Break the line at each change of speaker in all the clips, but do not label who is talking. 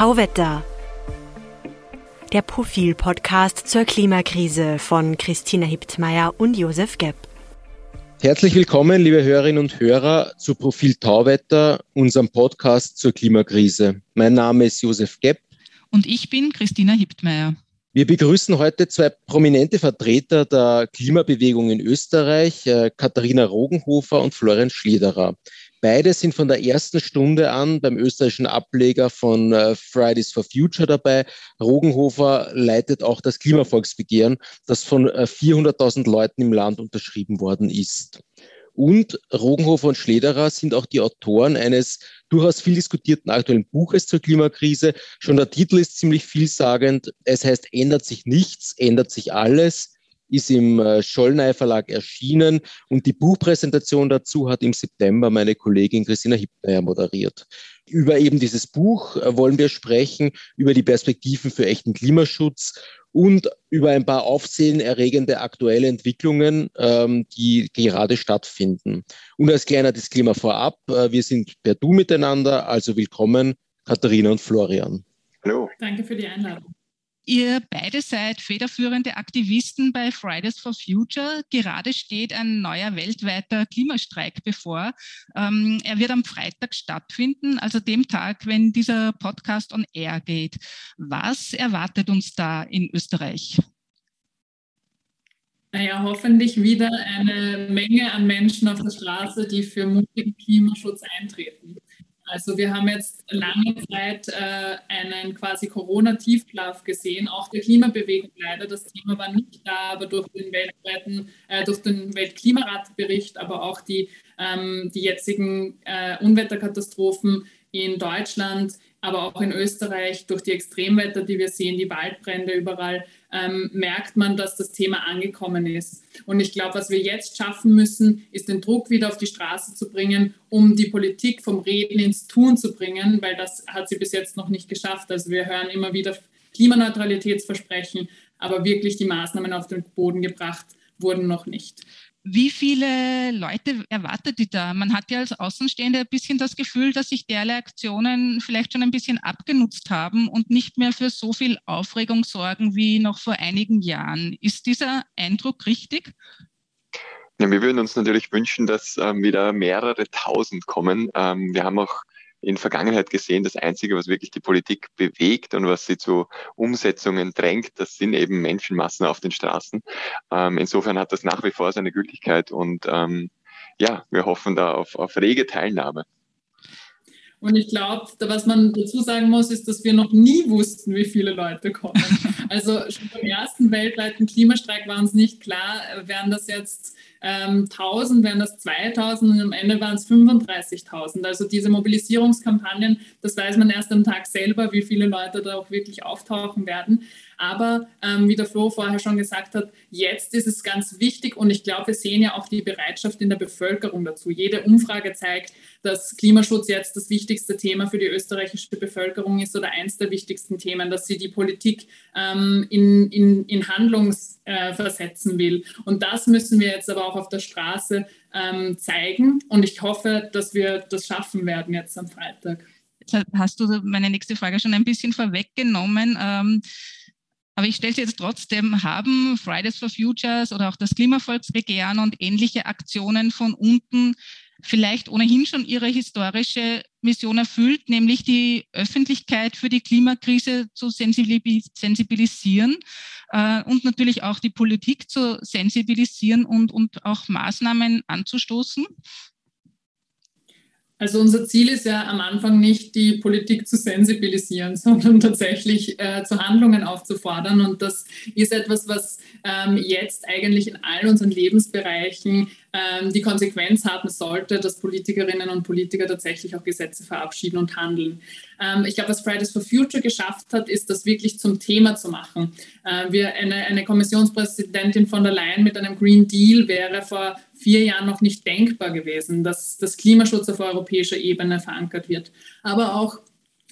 Tauwetter. Der Profil-Podcast zur Klimakrise von Christina Hiptmeier und Josef Gepp.
Herzlich willkommen, liebe Hörerinnen und Hörer, zu Profil Tauwetter, unserem Podcast zur Klimakrise. Mein Name ist Josef Gepp.
Und ich bin Christina Hiptmeier.
Wir begrüßen heute zwei prominente Vertreter der Klimabewegung in Österreich, äh, Katharina Rogenhofer und Florian Schlederer. Beide sind von der ersten Stunde an beim österreichischen Ableger von äh, Fridays for Future dabei. Rogenhofer leitet auch das Klimavolksbegehren, das von 400.000 äh, Leuten im Land unterschrieben worden ist. Und Rogenhofer und Schlederer sind auch die Autoren eines durchaus viel diskutierten aktuellen Buches zur Klimakrise. Schon der Titel ist ziemlich vielsagend. Es heißt, ändert sich nichts, ändert sich alles ist im äh, Schollnei Verlag erschienen und die Buchpräsentation dazu hat im September meine Kollegin Christina Hippmeier moderiert. Über eben dieses Buch äh, wollen wir sprechen, über die Perspektiven für echten Klimaschutz und über ein paar aufsehenerregende aktuelle Entwicklungen, ähm, die gerade stattfinden. Und als kleiner Disclaimer vorab, äh, wir sind per Du miteinander, also willkommen Katharina und Florian.
Hallo.
Danke für die Einladung. Ihr beide seid federführende Aktivisten bei Fridays for Future. Gerade steht ein neuer weltweiter Klimastreik bevor. Ähm, er wird am Freitag stattfinden, also dem Tag, wenn dieser Podcast on air geht. Was erwartet uns da in Österreich?
Naja, hoffentlich wieder eine Menge an Menschen auf der Straße, die für mutigen Klimaschutz eintreten. Also wir haben jetzt lange Zeit äh, einen quasi Corona-Tiefschlaf gesehen, auch der Klimabewegung leider. Das Thema war nicht da, aber durch den weltweiten, äh, durch den Weltklimaratbericht, aber auch die, ähm, die jetzigen äh, Unwetterkatastrophen in Deutschland, aber auch in Österreich durch die Extremwetter, die wir sehen, die Waldbrände überall, ähm, merkt man, dass das Thema angekommen ist. Und ich glaube, was wir jetzt schaffen müssen, ist den Druck wieder auf die Straße zu bringen, um die Politik vom Reden ins Tun zu bringen, weil das hat sie bis jetzt noch nicht geschafft. Also wir hören immer wieder Klimaneutralitätsversprechen, aber wirklich die Maßnahmen auf den Boden gebracht wurden noch nicht.
Wie viele Leute erwartet die da? Man hat ja als Außenstehende ein bisschen das Gefühl, dass sich derlei Aktionen vielleicht schon ein bisschen abgenutzt haben und nicht mehr für so viel Aufregung sorgen wie noch vor einigen Jahren. Ist dieser Eindruck richtig?
Ja, wir würden uns natürlich wünschen, dass ähm, wieder mehrere tausend kommen. Ähm, wir haben auch in Vergangenheit gesehen, das Einzige, was wirklich die Politik bewegt und was sie zu Umsetzungen drängt, das sind eben Menschenmassen auf den Straßen. Ähm, insofern hat das nach wie vor seine Gültigkeit und ähm, ja, wir hoffen da auf, auf rege Teilnahme.
Und ich glaube, was man dazu sagen muss, ist, dass wir noch nie wussten, wie viele Leute kommen. Also schon beim ersten weltweiten Klimastreik war uns nicht klar, wären das jetzt ähm, 1000, wären das 2000 und am Ende waren es 35.000. Also diese Mobilisierungskampagnen, das weiß man erst am Tag selber, wie viele Leute da auch wirklich auftauchen werden. Aber ähm, wie der Flo vorher schon gesagt hat, jetzt ist es ganz wichtig und ich glaube, wir sehen ja auch die Bereitschaft in der Bevölkerung dazu. Jede Umfrage zeigt, dass Klimaschutz jetzt das wichtigste Thema für die österreichische Bevölkerung ist oder eins der wichtigsten Themen, dass sie die Politik ähm, in, in, in Handlung äh, versetzen will. Und das müssen wir jetzt aber auch auf der Straße ähm, zeigen. Und ich hoffe, dass wir das schaffen werden jetzt am Freitag.
Jetzt hast du meine nächste Frage schon ein bisschen vorweggenommen. Ähm, aber ich stelle sie jetzt trotzdem, haben Fridays for Futures oder auch das Klimavolksbegehren und ähnliche Aktionen von unten vielleicht ohnehin schon ihre historische Mission erfüllt, nämlich die Öffentlichkeit für die Klimakrise zu sensibilisieren äh, und natürlich auch die Politik zu sensibilisieren und, und auch Maßnahmen anzustoßen?
Also unser Ziel ist ja am Anfang nicht, die Politik zu sensibilisieren, sondern tatsächlich äh, zu Handlungen aufzufordern. Und das ist etwas, was ähm, jetzt eigentlich in all unseren Lebensbereichen ähm, die Konsequenz haben sollte, dass Politikerinnen und Politiker tatsächlich auch Gesetze verabschieden und handeln. Ähm, ich glaube, was Fridays for Future geschafft hat, ist, das wirklich zum Thema zu machen. Äh, wir, eine, eine Kommissionspräsidentin von der Leyen mit einem Green Deal wäre vor vier Jahren noch nicht denkbar gewesen, dass das Klimaschutz auf europäischer Ebene verankert wird. Aber auch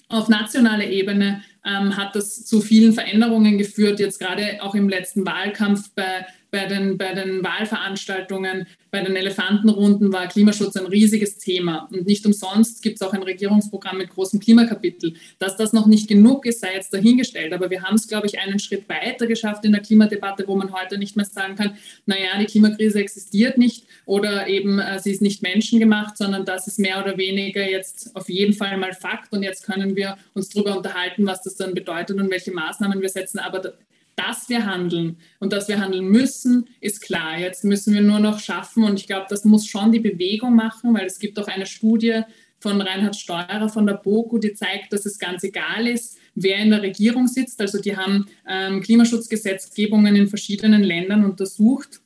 auf nationaler Ebene ähm, hat das zu vielen Veränderungen geführt. Jetzt gerade auch im letzten Wahlkampf bei bei den, bei den Wahlveranstaltungen, bei den Elefantenrunden war Klimaschutz ein riesiges Thema. Und nicht umsonst gibt es auch ein Regierungsprogramm mit großem Klimakapitel. Dass das noch nicht genug ist, sei jetzt dahingestellt. Aber wir haben es, glaube ich, einen Schritt weiter geschafft in der Klimadebatte, wo man heute nicht mehr sagen kann, naja, die Klimakrise existiert nicht oder eben äh, sie ist nicht menschengemacht, sondern das ist mehr oder weniger jetzt auf jeden Fall mal Fakt. Und jetzt können wir uns darüber unterhalten, was das dann bedeutet und welche Maßnahmen wir setzen. Aber dass wir handeln und dass wir handeln müssen, ist klar. Jetzt müssen wir nur noch schaffen und ich glaube, das muss schon die Bewegung machen, weil es gibt auch eine Studie von Reinhard Steurer von der BOKU, die zeigt, dass es ganz egal ist, wer in der Regierung sitzt. Also die haben ähm, Klimaschutzgesetzgebungen in verschiedenen Ländern untersucht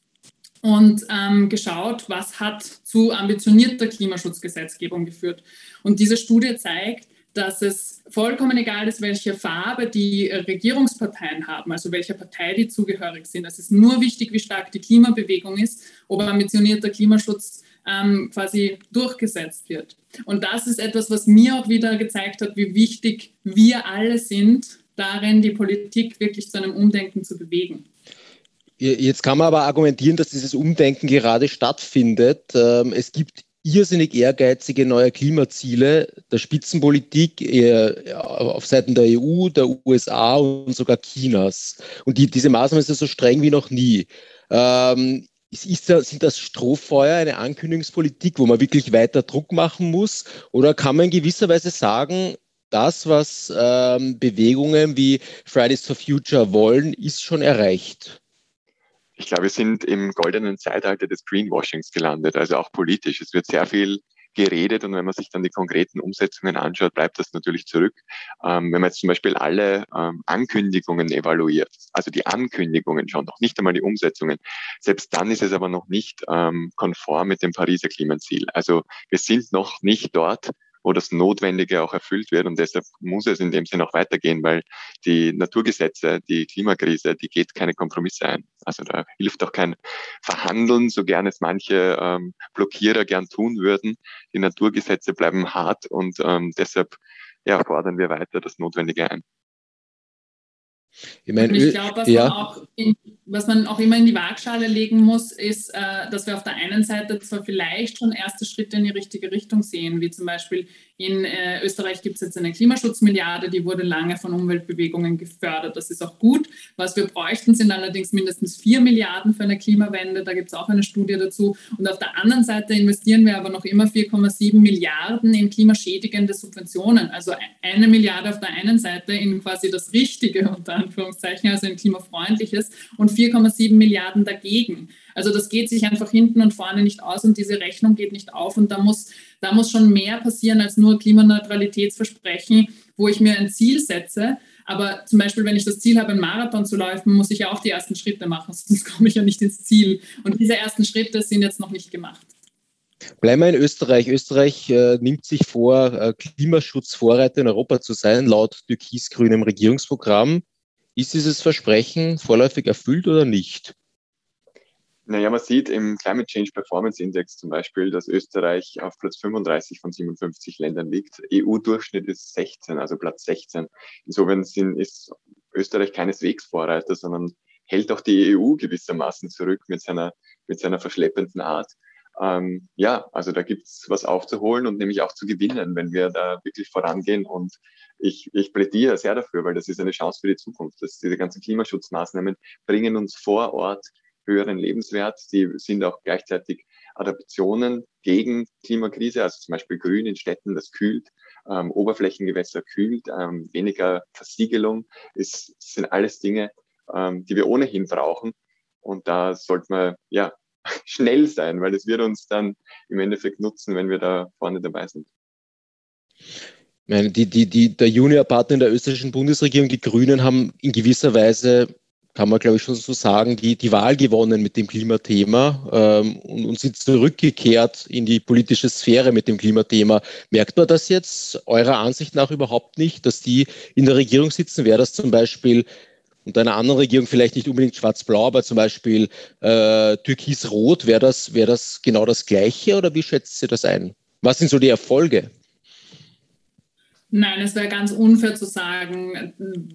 und ähm, geschaut, was hat zu ambitionierter Klimaschutzgesetzgebung geführt. Und diese Studie zeigt, dass es vollkommen egal ist, welche Farbe die äh, Regierungsparteien haben, also welcher Partei die zugehörig sind. Es ist nur wichtig, wie stark die Klimabewegung ist, ob ambitionierter Klimaschutz ähm, quasi durchgesetzt wird. Und das ist etwas, was mir auch wieder gezeigt hat, wie wichtig wir alle sind, darin die Politik wirklich zu einem Umdenken zu bewegen.
Jetzt kann man aber argumentieren, dass dieses Umdenken gerade stattfindet. Ähm, es gibt irrsinnig ehrgeizige neue Klimaziele der Spitzenpolitik auf Seiten der EU, der USA und sogar Chinas. Und die, diese Maßnahmen sind so streng wie noch nie. Ähm, ist sind das Strohfeuer eine Ankündigungspolitik, wo man wirklich weiter Druck machen muss? Oder kann man in gewisser Weise sagen, das, was ähm, Bewegungen wie Fridays for Future wollen, ist schon erreicht?
Ich glaube, wir sind im goldenen Zeitalter des Greenwashings gelandet, also auch politisch. Es wird sehr viel geredet und wenn man sich dann die konkreten Umsetzungen anschaut, bleibt das natürlich zurück. Ähm, wenn man jetzt zum Beispiel alle ähm, Ankündigungen evaluiert, also die Ankündigungen schon, noch nicht einmal die Umsetzungen, selbst dann ist es aber noch nicht ähm, konform mit dem Pariser Klimaziel. Also wir sind noch nicht dort, wo das Notwendige auch erfüllt wird. Und deshalb muss es in dem Sinne auch weitergehen, weil die Naturgesetze, die Klimakrise, die geht keine Kompromisse ein. Also da hilft auch kein Verhandeln, so gern es manche ähm, Blockierer gern tun würden. Die Naturgesetze bleiben hart und ähm, deshalb ja, fordern wir weiter das Notwendige ein.
Ich, meine, ich glaube, was, ja. man was man auch immer in die Waagschale legen muss, ist, äh, dass wir auf der einen Seite zwar vielleicht schon erste Schritte in die richtige Richtung sehen, wie zum Beispiel in äh, Österreich gibt es jetzt eine Klimaschutzmilliarde, die wurde lange von Umweltbewegungen gefördert. Das ist auch gut. Was wir bräuchten, sind allerdings mindestens vier Milliarden für eine Klimawende. Da gibt es auch eine Studie dazu. Und auf der anderen Seite investieren wir aber noch immer 4,7 Milliarden in klimaschädigende Subventionen. Also eine Milliarde auf der einen Seite in quasi das Richtige, unter Anführungszeichen, also in klimafreundliches, und 4,7 Milliarden dagegen. Also das geht sich einfach hinten und vorne nicht aus und diese Rechnung geht nicht auf und da muss, da muss schon mehr passieren als nur Klimaneutralitätsversprechen, wo ich mir ein Ziel setze. Aber zum Beispiel, wenn ich das Ziel habe, einen Marathon zu laufen, muss ich ja auch die ersten Schritte machen, sonst komme ich ja nicht ins Ziel. Und diese ersten Schritte sind jetzt noch nicht gemacht.
Bleiben wir in Österreich. Österreich äh, nimmt sich vor, äh, Klimaschutzvorreiter in Europa zu sein, laut türkis-grünem Regierungsprogramm. Ist dieses Versprechen vorläufig erfüllt oder nicht?
Naja, man sieht im Climate Change Performance Index zum Beispiel, dass Österreich auf Platz 35 von 57 Ländern liegt. EU-Durchschnitt ist 16, also Platz 16. Insofern ist Österreich keineswegs Vorreiter, sondern hält auch die EU gewissermaßen zurück mit seiner, mit seiner verschleppenden Art. Ähm, ja, also da gibt's was aufzuholen und nämlich auch zu gewinnen, wenn wir da wirklich vorangehen. Und ich, ich plädiere sehr dafür, weil das ist eine Chance für die Zukunft. Dass diese ganzen Klimaschutzmaßnahmen bringen uns vor Ort höheren Lebenswert. Sie sind auch gleichzeitig Adaptionen gegen Klimakrise, also zum Beispiel Grün in Städten, das kühlt, ähm, Oberflächengewässer kühlt, ähm, weniger Versiegelung, ist, sind alles Dinge, ähm, die wir ohnehin brauchen. Und da sollte man ja schnell sein, weil es wird uns dann im Endeffekt nutzen, wenn wir da vorne dabei sind.
Meine, die, die, die, der Juniorpartner in der österreichischen Bundesregierung, die Grünen, haben in gewisser Weise kann man, glaube ich, schon so sagen, die, die Wahl gewonnen mit dem Klimathema ähm, und, und sind zurückgekehrt in die politische Sphäre mit dem Klimathema. Merkt man das jetzt eurer Ansicht nach überhaupt nicht, dass die in der Regierung sitzen? Wäre das zum Beispiel unter einer anderen Regierung vielleicht nicht unbedingt schwarz-blau, aber zum Beispiel äh, türkis-rot, wäre das, wäre das genau das Gleiche oder wie schätzt ihr das ein? Was sind so die Erfolge?
Nein, es wäre ganz unfair zu sagen,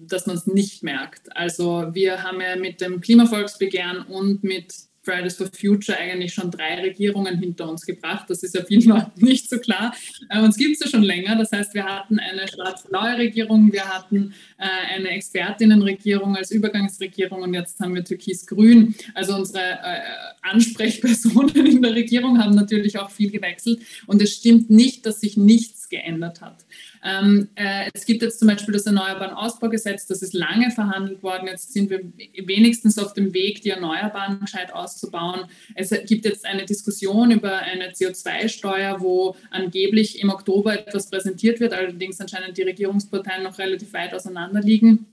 dass man es nicht merkt. Also wir haben ja mit dem Klimavolksbegehren und mit Fridays for Future eigentlich schon drei Regierungen hinter uns gebracht. Das ist ja vielen Leuten nicht so klar. Äh, uns gibt es ja schon länger. Das heißt, wir hatten eine schwarz-blaue Regierung, wir hatten äh, eine Expertinnenregierung als Übergangsregierung und jetzt haben wir türkis-grün. Also unsere äh, Ansprechpersonen in der Regierung haben natürlich auch viel gewechselt. Und es stimmt nicht, dass sich nichts geändert hat. Ähm, äh, es gibt jetzt zum Beispiel das Erneuerbaren Ausbaugesetz, das ist lange verhandelt worden. Jetzt sind wir wenigstens auf dem Weg, die Erneuerbaren gescheit auszubauen. Es gibt jetzt eine Diskussion über eine CO2-Steuer, wo angeblich im Oktober etwas präsentiert wird, allerdings anscheinend die Regierungsparteien noch relativ weit auseinander liegen.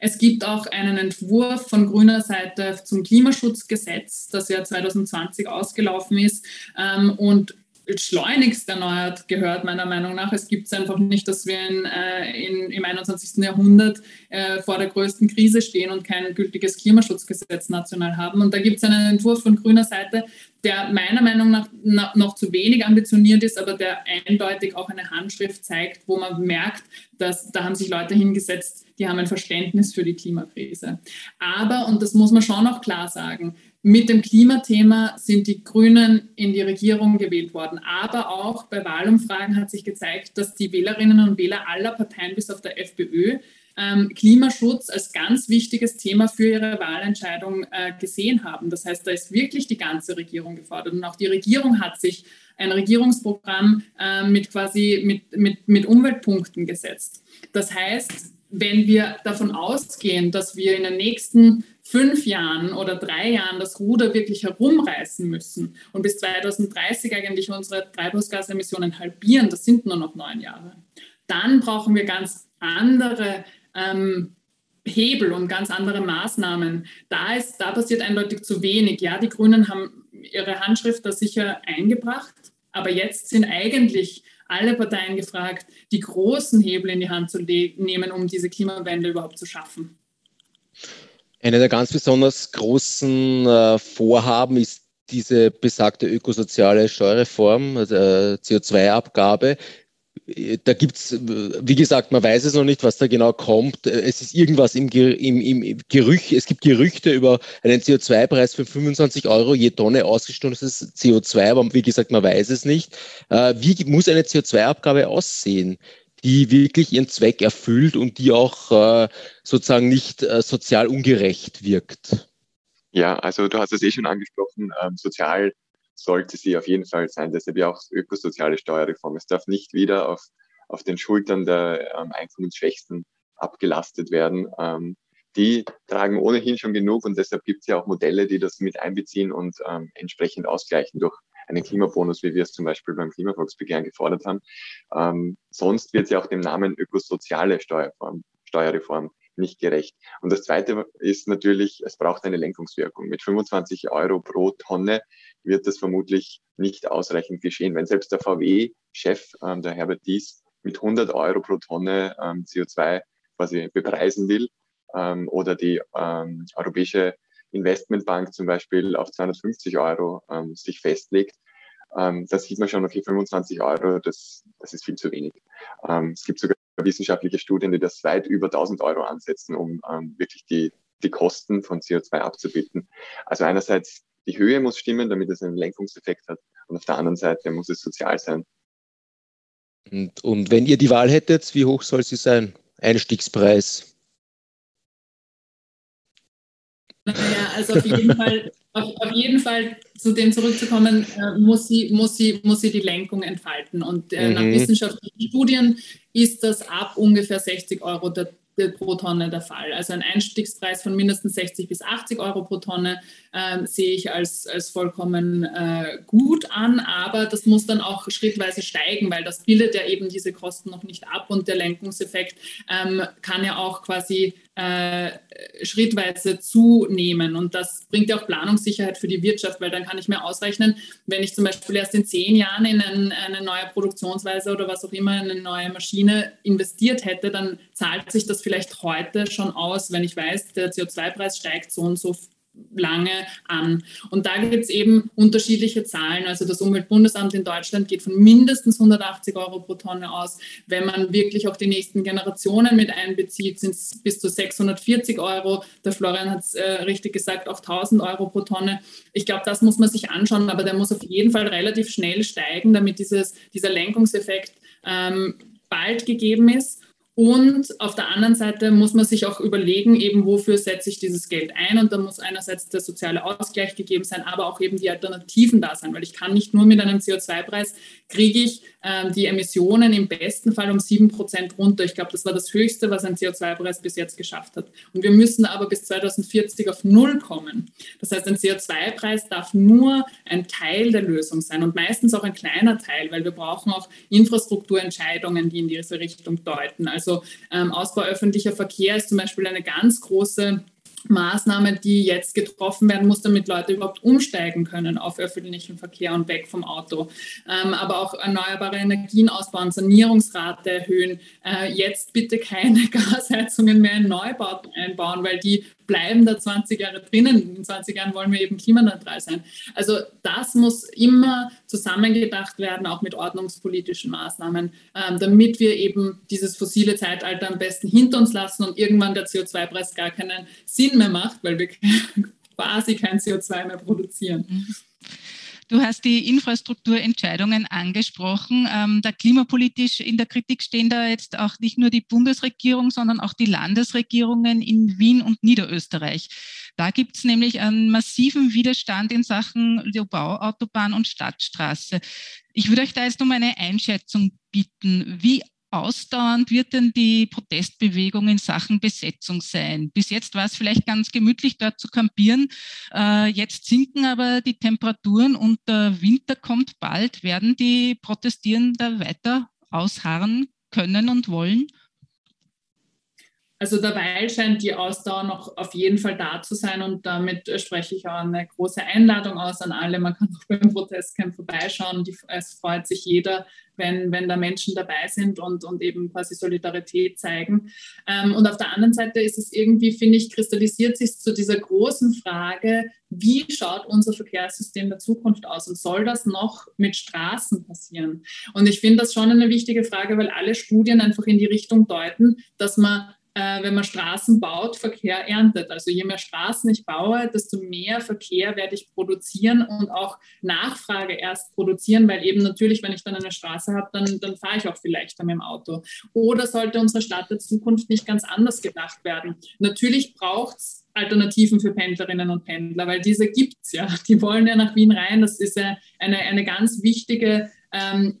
Es gibt auch einen Entwurf von grüner Seite zum Klimaschutzgesetz, das ja 2020 ausgelaufen ist. Ähm, und schleunigst erneuert gehört, meiner Meinung nach. Es gibt es einfach nicht, dass wir in, äh, in, im 21. Jahrhundert äh, vor der größten Krise stehen und kein gültiges Klimaschutzgesetz national haben. Und da gibt es einen Entwurf von grüner Seite, der meiner Meinung nach na, noch zu wenig ambitioniert ist, aber der eindeutig auch eine Handschrift zeigt, wo man merkt, dass da haben sich Leute hingesetzt, die haben ein Verständnis für die Klimakrise. Aber, und das muss man schon auch klar sagen, mit dem Klimathema sind die Grünen in die Regierung gewählt worden. Aber auch bei Wahlumfragen hat sich gezeigt, dass die Wählerinnen und Wähler aller Parteien bis auf der FPÖ ähm, Klimaschutz als ganz wichtiges Thema für ihre Wahlentscheidung äh, gesehen haben. Das heißt, da ist wirklich die ganze Regierung gefordert. Und auch die Regierung hat sich ein Regierungsprogramm äh, mit quasi mit, mit, mit Umweltpunkten gesetzt. Das heißt, wenn wir davon ausgehen, dass wir in den nächsten fünf Jahren oder drei Jahren das Ruder wirklich herumreißen müssen und bis 2030 eigentlich unsere Treibhausgasemissionen halbieren, das sind nur noch neun Jahre, dann brauchen wir ganz andere ähm, Hebel und ganz andere Maßnahmen. Da, ist, da passiert eindeutig zu wenig. Ja, die Grünen haben ihre Handschrift da sicher eingebracht, aber jetzt sind eigentlich alle Parteien gefragt, die großen Hebel in die Hand zu nehmen, um diese Klimawende überhaupt zu schaffen.
Eine der ganz besonders großen äh, Vorhaben ist diese besagte ökosoziale Steuerreform, also, äh, CO2-Abgabe, da gibt es, wie gesagt, man weiß es noch nicht, was da genau kommt. Es ist irgendwas im, im, im Gerücht, es gibt Gerüchte über einen CO2-Preis für 25 Euro je Tonne ausgestoßenes CO2, aber wie gesagt, man weiß es nicht. Äh, wie muss eine CO2-Abgabe aussehen, die wirklich ihren Zweck erfüllt und die auch äh, sozusagen nicht äh, sozial ungerecht wirkt?
Ja, also du hast es eh schon angesprochen, ähm, sozial sollte sie auf jeden Fall sein. Deshalb ja auch ökosoziale Steuerreform. Es darf nicht wieder auf, auf den Schultern der ähm, Einkommensschwächsten abgelastet werden. Ähm, die tragen ohnehin schon genug und deshalb gibt es ja auch Modelle, die das mit einbeziehen und ähm, entsprechend ausgleichen durch einen Klimabonus, wie wir es zum Beispiel beim Klimavolksbegehren gefordert haben. Ähm, sonst wird es ja auch dem Namen ökosoziale Steuerform, Steuerreform nicht gerecht. Und das Zweite ist natürlich, es braucht eine Lenkungswirkung. Mit 25 Euro pro Tonne wird das vermutlich nicht ausreichend geschehen. Wenn selbst der VW-Chef, ähm, der Herbert Dies, mit 100 Euro pro Tonne ähm, CO2 quasi bepreisen will ähm, oder die ähm, Europäische Investmentbank zum Beispiel auf 250 Euro ähm, sich festlegt, ähm, da sieht man schon, okay, 25 Euro, das, das ist viel zu wenig. Ähm, es gibt sogar wissenschaftliche Studien, die das weit über 1000 Euro ansetzen, um ähm, wirklich die, die Kosten von CO2 abzubilden. Also einerseits die Höhe muss stimmen, damit es einen Lenkungseffekt hat. Und auf der anderen Seite muss es sozial sein.
Und, und wenn ihr die Wahl hättet, wie hoch soll sie sein? Einstiegspreis?
Naja, also auf jeden Fall, auf, auf jeden Fall zu dem zurückzukommen, äh, muss, sie, muss, sie, muss sie die Lenkung entfalten. Und äh, mhm. nach wissenschaftlichen Studien ist das ab ungefähr 60 Euro der pro Tonne der Fall. Also ein Einstiegspreis von mindestens 60 bis 80 Euro pro Tonne äh, sehe ich als, als vollkommen äh, gut an, aber das muss dann auch schrittweise steigen, weil das bildet ja eben diese Kosten noch nicht ab und der Lenkungseffekt ähm, kann ja auch quasi äh, schrittweise zunehmen. Und das bringt ja auch Planungssicherheit für die Wirtschaft, weil dann kann ich mir ausrechnen, wenn ich zum Beispiel erst in zehn Jahren in ein, eine neue Produktionsweise oder was auch immer, in eine neue Maschine investiert hätte, dann zahlt sich das vielleicht heute schon aus, wenn ich weiß, der CO2-Preis steigt so und so lange an. Und da gibt es eben unterschiedliche Zahlen. Also das Umweltbundesamt in Deutschland geht von mindestens 180 Euro pro Tonne aus. Wenn man wirklich auch die nächsten Generationen mit einbezieht, sind es bis zu 640 Euro. Der Florian hat es äh, richtig gesagt, auch 1000 Euro pro Tonne. Ich glaube, das muss man sich anschauen, aber der muss auf jeden Fall relativ schnell steigen, damit dieses, dieser Lenkungseffekt ähm, bald gegeben ist. Und auf der anderen Seite muss man sich auch überlegen, eben wofür setze ich dieses Geld ein. Und da muss einerseits der soziale Ausgleich gegeben sein, aber auch eben die Alternativen da sein, weil ich kann nicht nur mit einem CO2-Preis kriege ich äh, die Emissionen im besten Fall um sieben Prozent runter. Ich glaube, das war das Höchste, was ein CO2-Preis bis jetzt geschafft hat. Und wir müssen aber bis 2040 auf Null kommen. Das heißt, ein CO2-Preis darf nur ein Teil der Lösung sein und meistens auch ein kleiner Teil, weil wir brauchen auch Infrastrukturentscheidungen, die in diese Richtung deuten. Also also ähm, Ausbau öffentlicher Verkehr ist zum Beispiel eine ganz große Maßnahme, die jetzt getroffen werden muss, damit Leute überhaupt umsteigen können auf öffentlichen Verkehr und weg vom Auto. Ähm, aber auch erneuerbare Energien ausbauen, Sanierungsrate erhöhen. Äh, jetzt bitte keine Gasheizungen mehr in Neubauten einbauen, weil die bleiben da 20 Jahre drinnen. In 20 Jahren wollen wir eben klimaneutral sein. Also das muss immer zusammengedacht werden, auch mit ordnungspolitischen Maßnahmen, ähm, damit wir eben dieses fossile Zeitalter am besten hinter uns lassen und irgendwann der CO2-Preis gar keinen Sinn mehr macht, weil wir quasi kein CO2 mehr produzieren. Mhm.
Du hast die Infrastrukturentscheidungen angesprochen. Ähm, da klimapolitisch in der Kritik stehen da jetzt auch nicht nur die Bundesregierung, sondern auch die Landesregierungen in Wien und Niederösterreich. Da gibt es nämlich einen massiven Widerstand in Sachen Bauautobahn und Stadtstraße. Ich würde euch da jetzt um eine Einschätzung bitten. Wie ausdauernd wird denn die Protestbewegung in Sachen Besetzung sein? Bis jetzt war es vielleicht ganz gemütlich, dort zu kampieren. Äh, jetzt sinken aber die Temperaturen und der Winter kommt bald. Werden die Protestierenden weiter ausharren können und wollen?
Also derweil scheint die Ausdauer noch auf jeden Fall da zu sein und damit spreche ich auch eine große Einladung aus an alle. Man kann auch beim Protestcamp vorbeischauen. es freut sich jeder, wenn, wenn da Menschen dabei sind und, und eben quasi Solidarität zeigen. Ähm, und auf der anderen Seite ist es irgendwie, finde ich, kristallisiert sich zu dieser großen Frage, wie schaut unser Verkehrssystem der Zukunft aus und soll das noch mit Straßen passieren? Und ich finde das schon eine wichtige Frage, weil alle Studien einfach in die Richtung deuten, dass man äh, wenn man Straßen baut, Verkehr erntet. Also je mehr Straßen ich baue, desto mehr Verkehr werde ich produzieren und auch Nachfrage erst produzieren, weil eben natürlich, wenn ich dann eine Straße habe, dann, dann fahre ich auch viel leichter mit dem Auto. Oder sollte unsere Stadt der Zukunft nicht ganz anders gedacht werden? Natürlich braucht es Alternativen für Pendlerinnen und Pendler, weil diese gibt es ja. Die wollen ja nach Wien rein. Das ist ja eine, eine ganz wichtige ähm,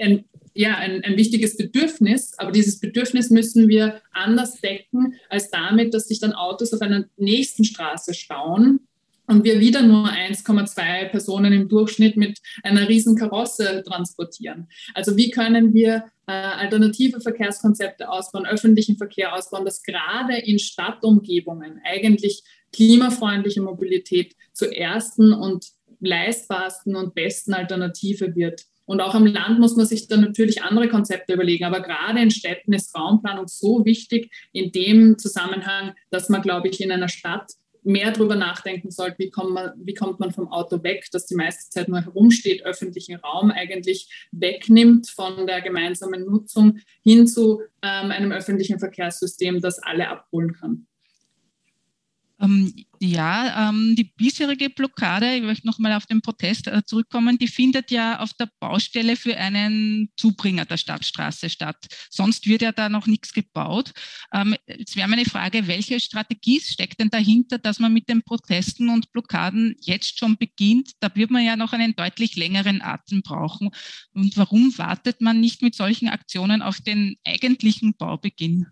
ein ja, ein, ein wichtiges Bedürfnis, aber dieses Bedürfnis müssen wir anders decken, als damit, dass sich dann Autos auf einer nächsten Straße stauen und wir wieder nur 1,2 Personen im Durchschnitt mit einer riesen Karosse transportieren. Also wie können wir äh, alternative Verkehrskonzepte ausbauen, öffentlichen Verkehr ausbauen, dass gerade in Stadtumgebungen eigentlich klimafreundliche Mobilität zur ersten und leistbarsten und besten Alternative wird. Und auch am Land muss man sich dann natürlich andere Konzepte überlegen. Aber gerade in Städten ist Raumplanung so wichtig in dem Zusammenhang, dass man, glaube ich, in einer Stadt mehr darüber nachdenken sollte, wie kommt, man, wie kommt man vom Auto weg, das die meiste Zeit nur herumsteht, öffentlichen Raum eigentlich wegnimmt von der gemeinsamen Nutzung hin zu ähm, einem öffentlichen Verkehrssystem, das alle abholen kann.
Ähm, ja, ähm, die bisherige Blockade, ich möchte nochmal auf den Protest äh, zurückkommen, die findet ja auf der Baustelle für einen Zubringer der Stadtstraße statt. Sonst wird ja da noch nichts gebaut. Ähm, jetzt wäre meine Frage, welche Strategie steckt denn dahinter, dass man mit den Protesten und Blockaden jetzt schon beginnt? Da wird man ja noch einen deutlich längeren Atem brauchen. Und warum wartet man nicht mit solchen Aktionen auf den eigentlichen Baubeginn?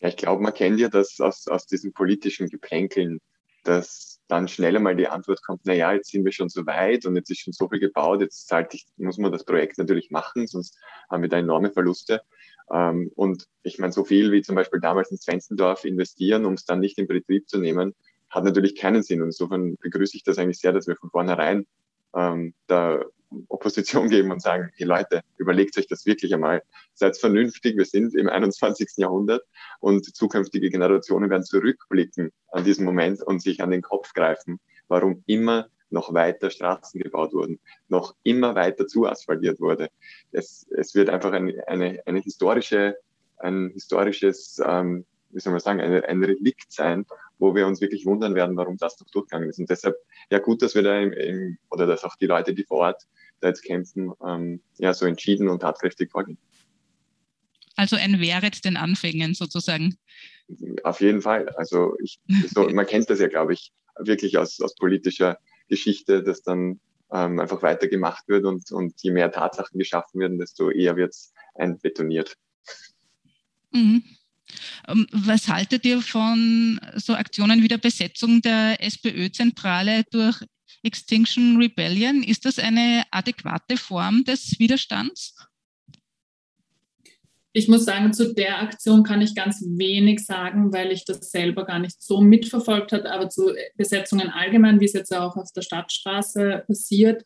Ja, ich glaube, man kennt ja das aus, aus diesen politischen Geplänkeln, dass dann schneller mal die Antwort kommt, na ja, jetzt sind wir schon so weit und jetzt ist schon so viel gebaut, jetzt ich, muss man das Projekt natürlich machen, sonst haben wir da enorme Verluste. Ähm, und ich meine, so viel wie zum Beispiel damals in Svensendorf investieren, um es dann nicht in Betrieb zu nehmen, hat natürlich keinen Sinn. Und insofern begrüße ich das eigentlich sehr, dass wir von vornherein ähm, da Opposition geben und sagen, hey Leute, überlegt euch das wirklich einmal, seid vernünftig, wir sind im 21. Jahrhundert und zukünftige Generationen werden zurückblicken an diesen Moment und sich an den Kopf greifen, warum immer noch weiter Straßen gebaut wurden, noch immer weiter zuasphaltiert wurde. Es, es wird einfach eine, eine, eine historische, ein historisches, ähm, wie soll man sagen, ein, ein Relikt sein, wo wir uns wirklich wundern werden, warum das noch durchgegangen ist. Und deshalb, ja gut, dass wir da im, im oder dass auch die Leute, die vor Ort da jetzt kämpfen, ähm, ja so entschieden und tatkräftig vorgehen.
Also ein Wehret den Anfängen sozusagen.
Auf jeden Fall. Also ich, so, man kennt das ja, glaube ich, wirklich aus, aus politischer Geschichte, dass dann ähm, einfach weitergemacht wird und, und je mehr Tatsachen geschaffen werden, desto eher wird es einbetoniert.
Mhm. Ähm, was haltet ihr von so Aktionen wie der Besetzung der SPÖ-Zentrale durch Extinction Rebellion? Ist das eine adäquate Form des Widerstands?
Ich muss sagen, zu der Aktion kann ich ganz wenig sagen, weil ich das selber gar nicht so mitverfolgt habe, aber zu Besetzungen allgemein, wie es jetzt auch auf der Stadtstraße passiert,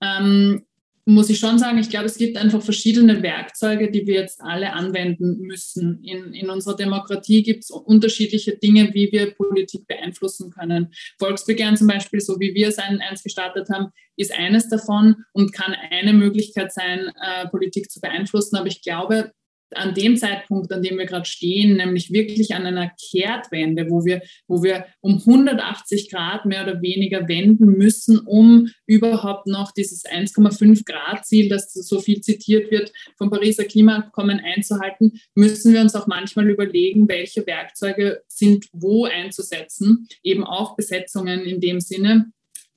ähm, muss ich schon sagen, ich glaube, es gibt einfach verschiedene Werkzeuge, die wir jetzt alle anwenden müssen. In, in unserer Demokratie gibt es unterschiedliche Dinge, wie wir Politik beeinflussen können. Volksbegehren zum Beispiel, so wie wir es ein, eins gestartet haben, ist eines davon und kann eine Möglichkeit sein, äh, Politik zu beeinflussen. Aber ich glaube, an dem Zeitpunkt, an dem wir gerade stehen, nämlich wirklich an einer Kehrtwende, wo wir, wo wir um 180 Grad mehr oder weniger wenden müssen, um überhaupt noch dieses 1,5 Grad Ziel, das so viel zitiert wird, vom Pariser Klimaabkommen einzuhalten, müssen wir uns auch manchmal überlegen, welche Werkzeuge sind wo einzusetzen, eben auch Besetzungen in dem Sinne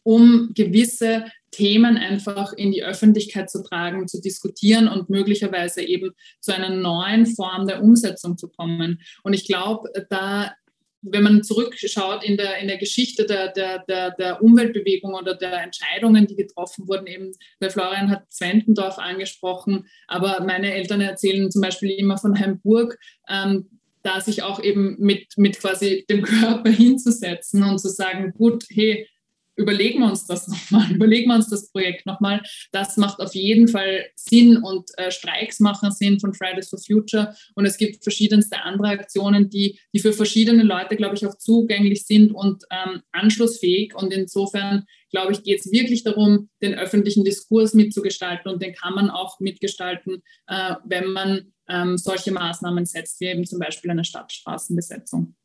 um gewisse Themen einfach in die Öffentlichkeit zu tragen, zu diskutieren und möglicherweise eben zu einer neuen Form der Umsetzung zu kommen. Und ich glaube, da wenn man zurückschaut in der, in der Geschichte der, der, der, der Umweltbewegung oder der Entscheidungen, die getroffen wurden, eben, der Florian hat Zwentendorf angesprochen, aber meine Eltern erzählen zum Beispiel immer von Hamburg, ähm, da sich auch eben mit, mit quasi dem Körper hinzusetzen und zu sagen, gut, hey, überlegen wir uns das nochmal, überlegen wir uns das Projekt nochmal. Das macht auf jeden Fall Sinn und äh, Streiks machen Sinn von Fridays for Future. Und es gibt verschiedenste andere Aktionen, die, die für verschiedene Leute, glaube ich, auch zugänglich sind und ähm, anschlussfähig. Und insofern, glaube ich, geht es wirklich darum, den öffentlichen Diskurs mitzugestalten und den kann man auch mitgestalten, äh, wenn man ähm, solche Maßnahmen setzt, wie eben zum Beispiel eine Stadtstraßenbesetzung.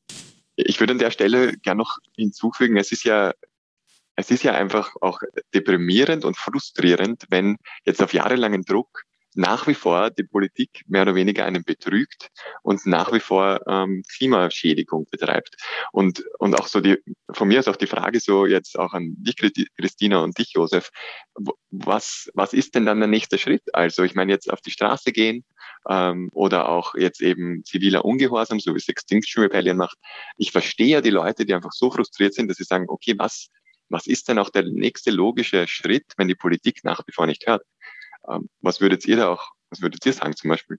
Ich würde an der Stelle gerne noch hinzufügen, es ist ja es ist ja einfach auch deprimierend und frustrierend, wenn jetzt auf jahrelangen Druck nach wie vor die Politik mehr oder weniger einen betrügt und nach wie vor ähm, Klimaschädigung betreibt. Und, und auch so die, von mir ist auch die Frage so jetzt auch an dich, Christina und dich, Josef, was, was ist denn dann der nächste Schritt? Also ich meine jetzt auf die Straße gehen ähm, oder auch jetzt eben ziviler Ungehorsam, so wie es Extinction Rebellion macht. Ich verstehe ja die Leute, die einfach so frustriert sind, dass sie sagen, okay, was, was ist denn auch der nächste logische Schritt, wenn die Politik nach wie vor nicht hört? Ähm, was würdet ihr da auch, was würdet ihr sagen zum Beispiel?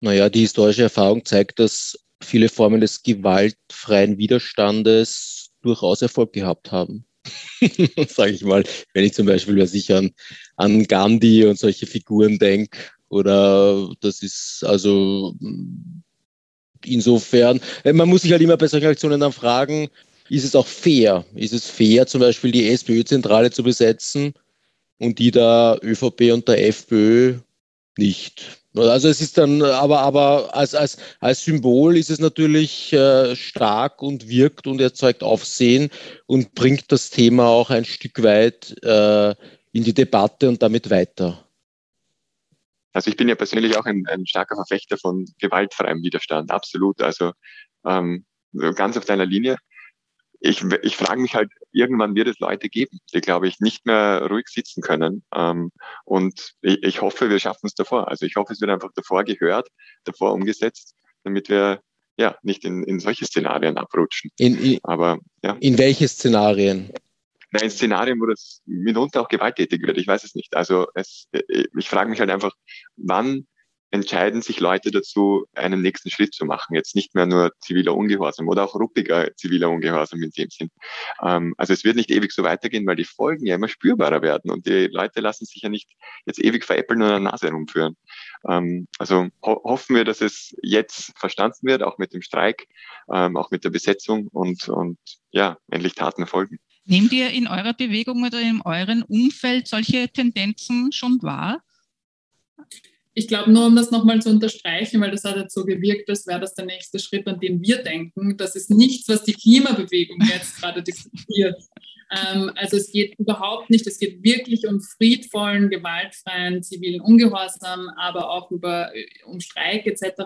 Naja, die historische Erfahrung zeigt, dass viele Formen des gewaltfreien Widerstandes durchaus Erfolg gehabt haben. Sage ich mal, wenn ich zum Beispiel was ich an, an Gandhi und solche Figuren denke, oder das ist also insofern, man muss sich halt immer bei solchen Aktionen dann fragen, ist es auch fair? Ist es fair, zum Beispiel die SPÖ-Zentrale zu besetzen und die der ÖVP und der FPÖ nicht? Also es ist dann, aber, aber als, als, als Symbol ist es natürlich äh, stark und wirkt und erzeugt Aufsehen und bringt das Thema auch ein Stück weit äh, in die Debatte und damit weiter.
Also ich bin ja persönlich auch ein, ein starker Verfechter von gewaltfreiem Widerstand, absolut. Also ähm, ganz auf deiner Linie ich, ich frage mich halt, irgendwann wird es Leute geben, die, glaube ich, nicht mehr ruhig sitzen können. Ähm, und ich, ich hoffe, wir schaffen es davor. Also ich hoffe, es wird einfach davor gehört, davor umgesetzt, damit wir ja nicht in, in solche Szenarien abrutschen.
In, in, Aber ja. In welche Szenarien?
Na, in Szenarien, wo das mitunter auch gewalttätig wird. Ich weiß es nicht. Also es, ich frage mich halt einfach, wann entscheiden sich Leute dazu, einen nächsten Schritt zu machen. Jetzt nicht mehr nur ziviler Ungehorsam oder auch ruppiger ziviler Ungehorsam in dem Sinn. Ähm, also es wird nicht ewig so weitergehen, weil die Folgen ja immer spürbarer werden und die Leute lassen sich ja nicht jetzt ewig veräppeln und an der Nase herumführen. Ähm, also ho hoffen wir, dass es jetzt verstanden wird, auch mit dem Streik, ähm, auch mit der Besetzung und, und ja, endlich Taten folgen.
Nehmt ihr in eurer Bewegung oder in eurem Umfeld solche Tendenzen schon wahr?
Ich glaube, nur um das nochmal zu unterstreichen, weil das hat jetzt so gewirkt, als wäre das der nächste Schritt, an den wir denken. Das ist nichts, was die Klimabewegung jetzt gerade diskutiert. Ähm, also es geht überhaupt nicht, es geht wirklich um friedvollen, gewaltfreien zivilen Ungehorsam, aber auch über, äh, um Streik etc.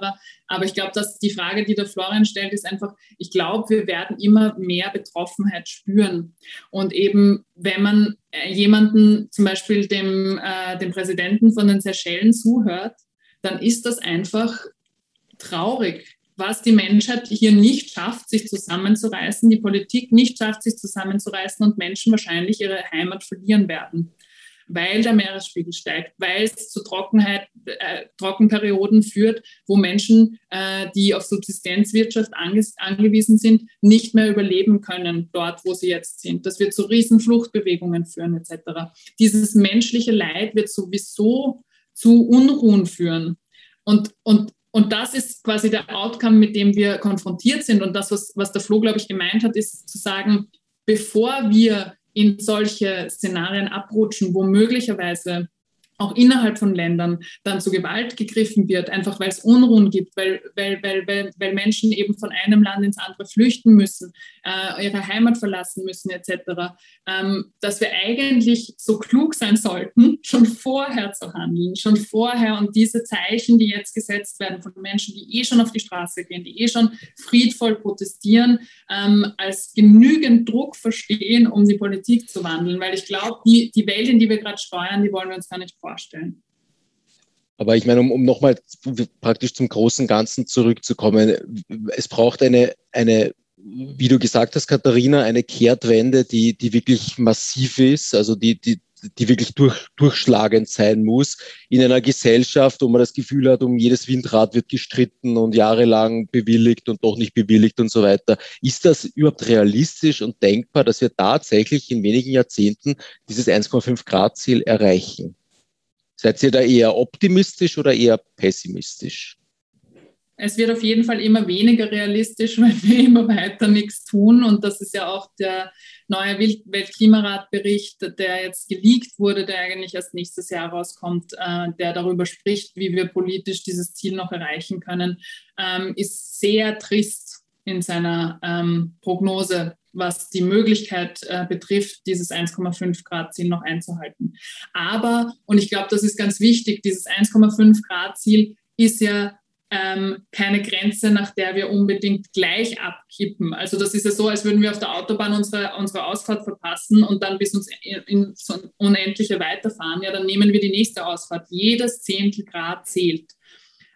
Aber ich glaube, dass die Frage, die der Florian stellt, ist einfach, ich glaube, wir werden immer mehr Betroffenheit spüren. Und eben, wenn man äh, jemanden, zum Beispiel dem, äh, dem Präsidenten von den Seychellen zuhört, dann ist das einfach traurig, was die Menschheit hier nicht schafft, sich zusammenzureißen, die Politik nicht schafft, sich zusammenzureißen und Menschen wahrscheinlich ihre Heimat verlieren werden, weil der Meeresspiegel steigt, weil es zu Trockenheit, äh, Trockenperioden führt, wo Menschen, äh, die auf Subsistenzwirtschaft ange angewiesen sind, nicht mehr überleben können dort, wo sie jetzt sind. Das wird zu Riesenfluchtbewegungen führen etc. Dieses menschliche Leid wird sowieso zu Unruhen führen. Und, und und das ist quasi der Outcome, mit dem wir konfrontiert sind. Und das, was, was der Flo, glaube ich, gemeint hat, ist zu sagen, bevor wir in solche Szenarien abrutschen, wo möglicherweise auch innerhalb von Ländern dann zu Gewalt gegriffen wird, einfach weil es Unruhen gibt, weil, weil, weil, weil, weil Menschen eben von einem Land ins andere flüchten müssen, äh, ihre Heimat verlassen müssen etc., ähm, dass wir eigentlich so klug sein sollten, schon vorher zu handeln, schon vorher und diese Zeichen, die jetzt gesetzt werden von Menschen, die eh schon auf die Straße gehen, die eh schon friedvoll protestieren, ähm, als genügend Druck verstehen, um die Politik zu wandeln, weil ich glaube, die, die Welt, in die wir gerade steuern, die wollen wir uns gar nicht vorstellen.
Aber ich meine, um, um nochmal praktisch zum großen Ganzen zurückzukommen, es braucht eine, eine, wie du gesagt hast, Katharina, eine Kehrtwende, die, die wirklich massiv ist, also die, die, die wirklich durch, durchschlagend sein muss in einer Gesellschaft, wo man das Gefühl hat, um jedes Windrad wird gestritten und jahrelang bewilligt und doch nicht bewilligt und so weiter. Ist das überhaupt realistisch und denkbar, dass wir tatsächlich in wenigen Jahrzehnten dieses 1,5 Grad Ziel erreichen? Seid ihr da eher optimistisch oder eher pessimistisch?
Es wird auf jeden Fall immer weniger realistisch, wenn wir immer weiter nichts tun. Und das ist ja auch der neue Weltklimaratbericht, der jetzt geleakt wurde, der eigentlich erst nächstes Jahr rauskommt, äh, der darüber spricht, wie wir politisch dieses Ziel noch erreichen können, ähm, ist sehr trist in seiner ähm, Prognose was die Möglichkeit äh, betrifft, dieses 1,5 Grad Ziel noch einzuhalten. Aber, und ich glaube, das ist ganz wichtig, dieses 1,5 Grad Ziel ist ja ähm, keine Grenze, nach der wir unbedingt gleich abkippen. Also das ist ja so, als würden wir auf der Autobahn unsere, unsere Ausfahrt verpassen und dann bis uns in, in so unendliche weiterfahren. Ja, dann nehmen wir die nächste Ausfahrt. Jedes Zehntel Grad zählt.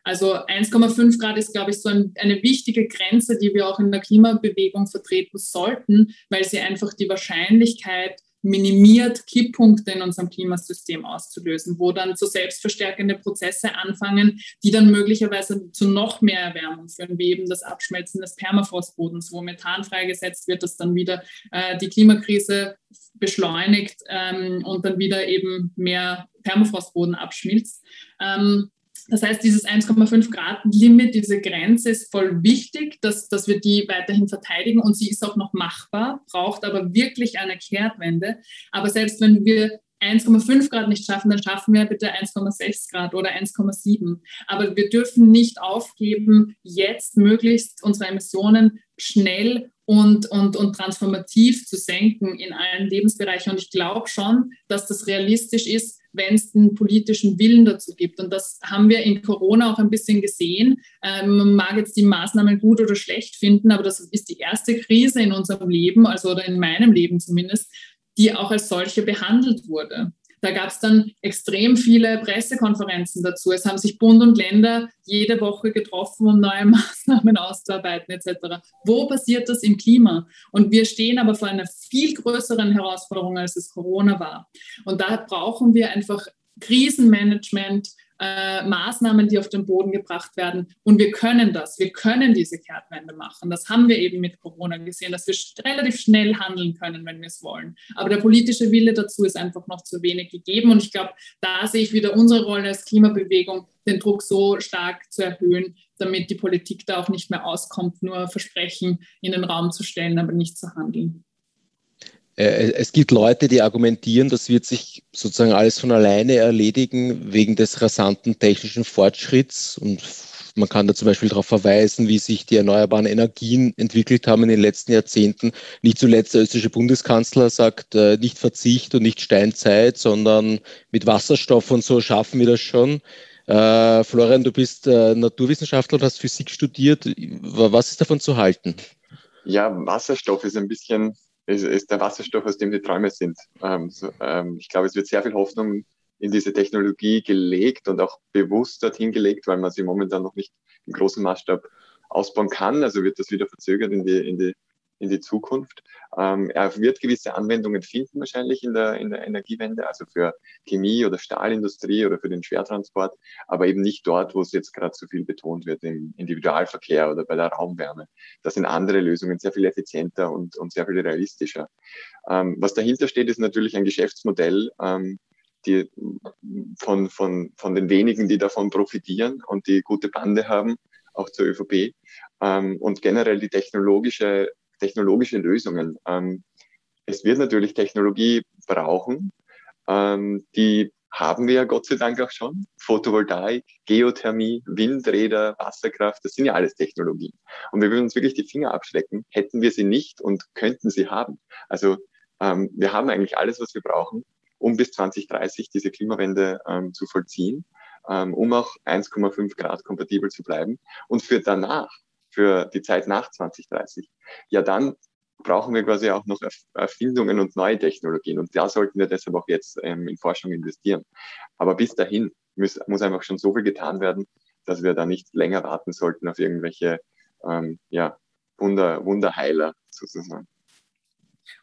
Also 1,5 Grad ist, glaube ich, so ein, eine wichtige Grenze, die wir auch in der Klimabewegung vertreten sollten, weil sie einfach die Wahrscheinlichkeit minimiert, Kipppunkte in unserem Klimasystem auszulösen, wo dann so selbstverstärkende Prozesse anfangen, die dann möglicherweise zu noch mehr Erwärmung führen, wie eben das Abschmelzen des Permafrostbodens, wo Methan freigesetzt wird, das dann wieder äh, die Klimakrise beschleunigt ähm, und dann wieder eben mehr Permafrostboden abschmilzt. Ähm, das heißt, dieses 1,5 Grad Limit, diese Grenze ist voll wichtig, dass, dass wir die weiterhin verteidigen und sie ist auch noch machbar, braucht aber wirklich eine Kehrtwende. Aber selbst wenn wir 1,5 Grad nicht schaffen, dann schaffen wir bitte 1,6 Grad oder 1,7. Aber wir dürfen nicht aufgeben, jetzt möglichst unsere Emissionen schnell und, und, und transformativ zu senken in allen Lebensbereichen. Und ich glaube schon, dass das realistisch ist, wenn es einen politischen Willen dazu gibt. Und das haben wir in Corona auch ein bisschen gesehen. Ähm, man mag jetzt die Maßnahmen gut oder schlecht finden, aber das ist die erste Krise in unserem Leben, also oder in meinem Leben zumindest, die auch als solche behandelt wurde. Da gab es dann extrem viele Pressekonferenzen dazu. Es haben sich Bund und Länder jede Woche getroffen, um neue Maßnahmen auszuarbeiten etc. Wo passiert das im Klima? Und wir stehen aber vor einer viel größeren Herausforderung, als es Corona war. Und da brauchen wir einfach Krisenmanagement, äh, Maßnahmen, die auf den Boden gebracht werden. Und wir können das. Wir können diese Kehrtwende machen. Das haben wir eben mit Corona gesehen, dass wir relativ schnell handeln können, wenn wir es wollen. Aber der politische Wille dazu ist einfach noch zu wenig gegeben. Und ich glaube, da sehe ich wieder unsere Rolle als Klimabewegung, den Druck so stark zu erhöhen, damit die Politik da auch nicht mehr auskommt, nur Versprechen in den Raum zu stellen, aber nicht zu handeln.
Äh, es gibt Leute, die argumentieren, das wird sich sozusagen alles von alleine erledigen wegen des rasanten technischen Fortschritts. Und man kann da zum Beispiel darauf verweisen, wie sich die erneuerbaren Energien entwickelt haben in den letzten Jahrzehnten. Nicht zuletzt der österreichische Bundeskanzler sagt, äh, nicht Verzicht und nicht Steinzeit, sondern mit Wasserstoff und so schaffen wir das schon. Äh, Florian, du bist Naturwissenschaftler und hast Physik studiert. Was ist davon zu halten?
Ja, Wasserstoff ist ein bisschen ist, ist der Wasserstoff, aus dem die Träume sind. Ähm, so, ähm, ich glaube, es wird sehr viel Hoffnung in diese Technologie gelegt und auch bewusst dorthin gelegt, weil man sie momentan noch nicht im großen Maßstab ausbauen kann. Also wird das wieder verzögert in die, in die in die Zukunft. Ähm, er wird gewisse Anwendungen finden wahrscheinlich in der, in der Energiewende, also für Chemie oder Stahlindustrie oder für den Schwertransport, aber eben nicht dort, wo es jetzt gerade so viel betont wird, im Individualverkehr oder bei der Raumwärme. Das sind andere Lösungen, sehr viel effizienter und, und sehr viel realistischer. Ähm, was dahinter steht, ist natürlich ein Geschäftsmodell, ähm, die, von, von, von den wenigen, die davon profitieren und die gute Bande haben, auch zur ÖVP. Ähm, und generell die technologische technologische Lösungen. Ähm, es wird natürlich Technologie brauchen. Ähm, die haben wir ja Gott sei Dank auch schon. Photovoltaik, Geothermie, Windräder, Wasserkraft, das sind ja alles Technologien. Und wir würden uns wirklich die Finger abschlecken, hätten wir sie nicht und könnten sie haben. Also ähm, wir haben eigentlich alles, was wir brauchen, um bis 2030 diese Klimawende ähm, zu vollziehen, ähm, um auch 1,5 Grad kompatibel zu bleiben. Und für danach für die Zeit nach 2030, ja dann brauchen wir quasi auch noch Erfindungen und neue Technologien. Und da sollten wir deshalb auch jetzt ähm, in Forschung investieren. Aber bis dahin muss, muss einfach schon so viel getan werden, dass wir da nicht länger warten sollten auf irgendwelche ähm, ja, Wunder, Wunderheiler sozusagen.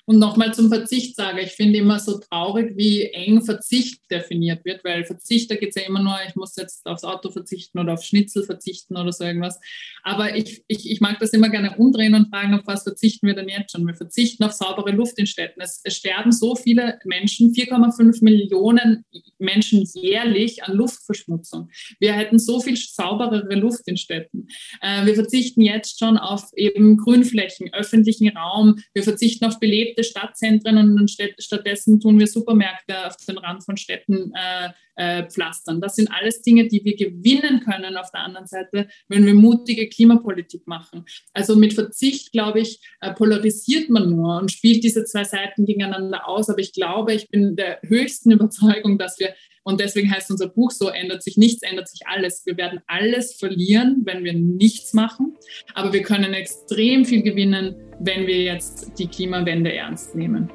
Und nochmal zum Verzicht sage, ich finde immer so traurig, wie eng Verzicht definiert wird, weil Verzicht, da geht es ja immer nur, ich muss jetzt aufs Auto verzichten oder auf Schnitzel verzichten oder so irgendwas. Aber ich, ich, ich mag das immer gerne umdrehen und fragen, auf was verzichten wir denn jetzt schon? Wir verzichten auf saubere Luft in Städten. Es, es sterben so viele Menschen, 4,5 Millionen Menschen jährlich an Luftverschmutzung. Wir hätten so viel sauberere Luft in Städten. Äh, wir verzichten jetzt schon auf eben Grünflächen, öffentlichen Raum. Wir verzichten auf belebte belebte Stadtzentren und stattdessen tun wir Supermärkte auf den Rand von Städten äh, äh, pflastern. Das sind alles Dinge, die wir gewinnen können auf der anderen Seite, wenn wir mutige Klimapolitik machen. Also mit Verzicht, glaube ich, äh, polarisiert man nur und spielt diese zwei Seiten gegeneinander aus. Aber ich glaube, ich bin der höchsten Überzeugung, dass wir und deswegen heißt unser Buch so, ändert sich nichts, ändert sich alles. Wir werden alles verlieren, wenn wir nichts machen. Aber wir können extrem viel gewinnen, wenn wir jetzt die Klimawende ernst nehmen.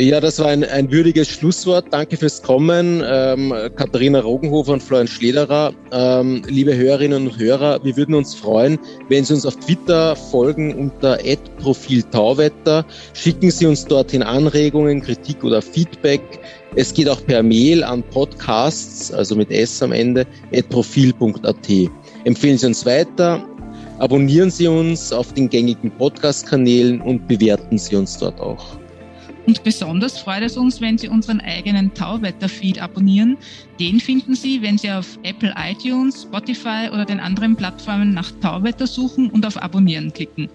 Ja, das war ein, ein würdiges Schlusswort. Danke fürs Kommen, ähm, Katharina Rogenhofer und Florian Schlederer. Ähm, liebe Hörerinnen und Hörer, wir würden uns freuen, wenn Sie uns auf Twitter folgen unter @profiltauwetter. Schicken Sie uns dorthin Anregungen, Kritik oder Feedback. Es geht auch per Mail an podcasts, also mit S am Ende, profil.at. Empfehlen Sie uns weiter, abonnieren Sie uns auf den gängigen Podcast-Kanälen und bewerten Sie uns dort auch.
Und besonders freut es uns, wenn Sie unseren eigenen Tauwetter-Feed abonnieren. Den finden Sie, wenn Sie auf Apple iTunes, Spotify oder den anderen Plattformen nach Tauwetter suchen und auf Abonnieren klicken.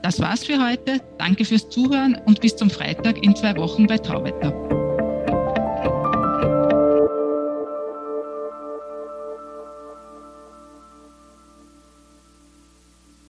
Das war's für heute. Danke fürs Zuhören und bis zum Freitag in zwei Wochen bei Tauwetter.